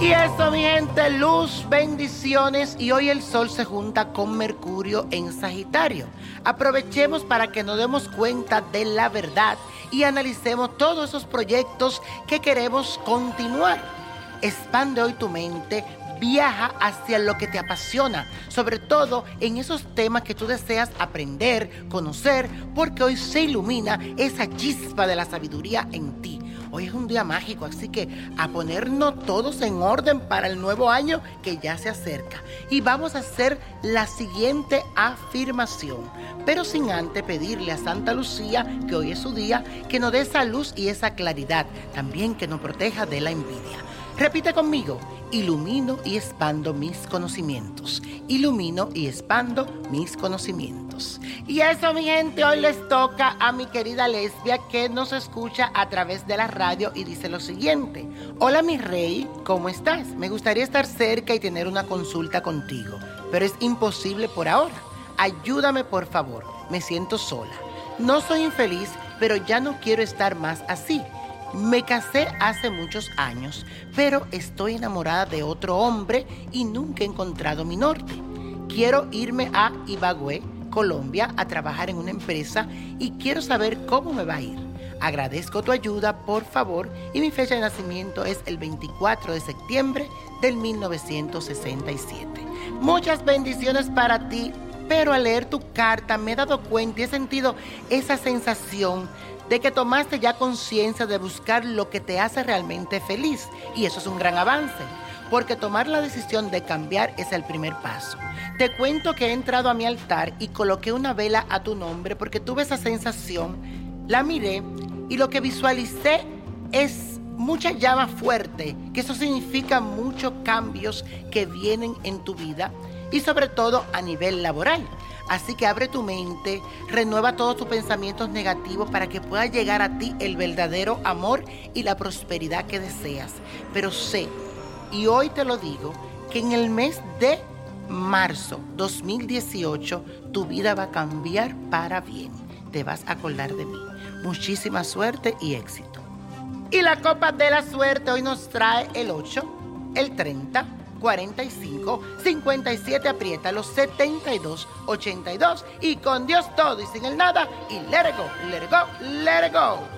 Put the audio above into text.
de luz, bendiciones y hoy el sol se junta con Mercurio en Sagitario. Aprovechemos para que nos demos cuenta de la verdad y analicemos todos esos proyectos que queremos continuar. Expande hoy tu mente, viaja hacia lo que te apasiona, sobre todo en esos temas que tú deseas aprender, conocer, porque hoy se ilumina esa chispa de la sabiduría en ti. Hoy es un día mágico, así que a ponernos todos en orden para el nuevo año que ya se acerca. Y vamos a hacer la siguiente afirmación, pero sin antes pedirle a Santa Lucía, que hoy es su día, que nos dé esa luz y esa claridad, también que nos proteja de la envidia. Repite conmigo, ilumino y expando mis conocimientos. Ilumino y expando mis conocimientos. Y eso, mi gente, hoy les toca a mi querida lesbia que nos escucha a través de la radio y dice lo siguiente. Hola, mi rey, ¿cómo estás? Me gustaría estar cerca y tener una consulta contigo, pero es imposible por ahora. Ayúdame, por favor. Me siento sola. No soy infeliz, pero ya no quiero estar más así. Me casé hace muchos años, pero estoy enamorada de otro hombre y nunca he encontrado mi norte. Quiero irme a Ibagüe, Colombia, a trabajar en una empresa y quiero saber cómo me va a ir. Agradezco tu ayuda, por favor, y mi fecha de nacimiento es el 24 de septiembre del 1967. Muchas bendiciones para ti, pero al leer tu carta me he dado cuenta y he sentido esa sensación de que tomaste ya conciencia de buscar lo que te hace realmente feliz. Y eso es un gran avance, porque tomar la decisión de cambiar es el primer paso. Te cuento que he entrado a mi altar y coloqué una vela a tu nombre porque tuve esa sensación, la miré y lo que visualicé es mucha llama fuerte, que eso significa muchos cambios que vienen en tu vida y sobre todo a nivel laboral. Así que abre tu mente, renueva todos tus pensamientos negativos para que pueda llegar a ti el verdadero amor y la prosperidad que deseas. Pero sé, y hoy te lo digo, que en el mes de marzo 2018 tu vida va a cambiar para bien. Te vas a acordar de mí. Muchísima suerte y éxito. Y la copa de la suerte hoy nos trae el 8, el 30 45 57 aprieta los 72 82 y con Dios todo y sin el nada y let it go, let it go, let it go.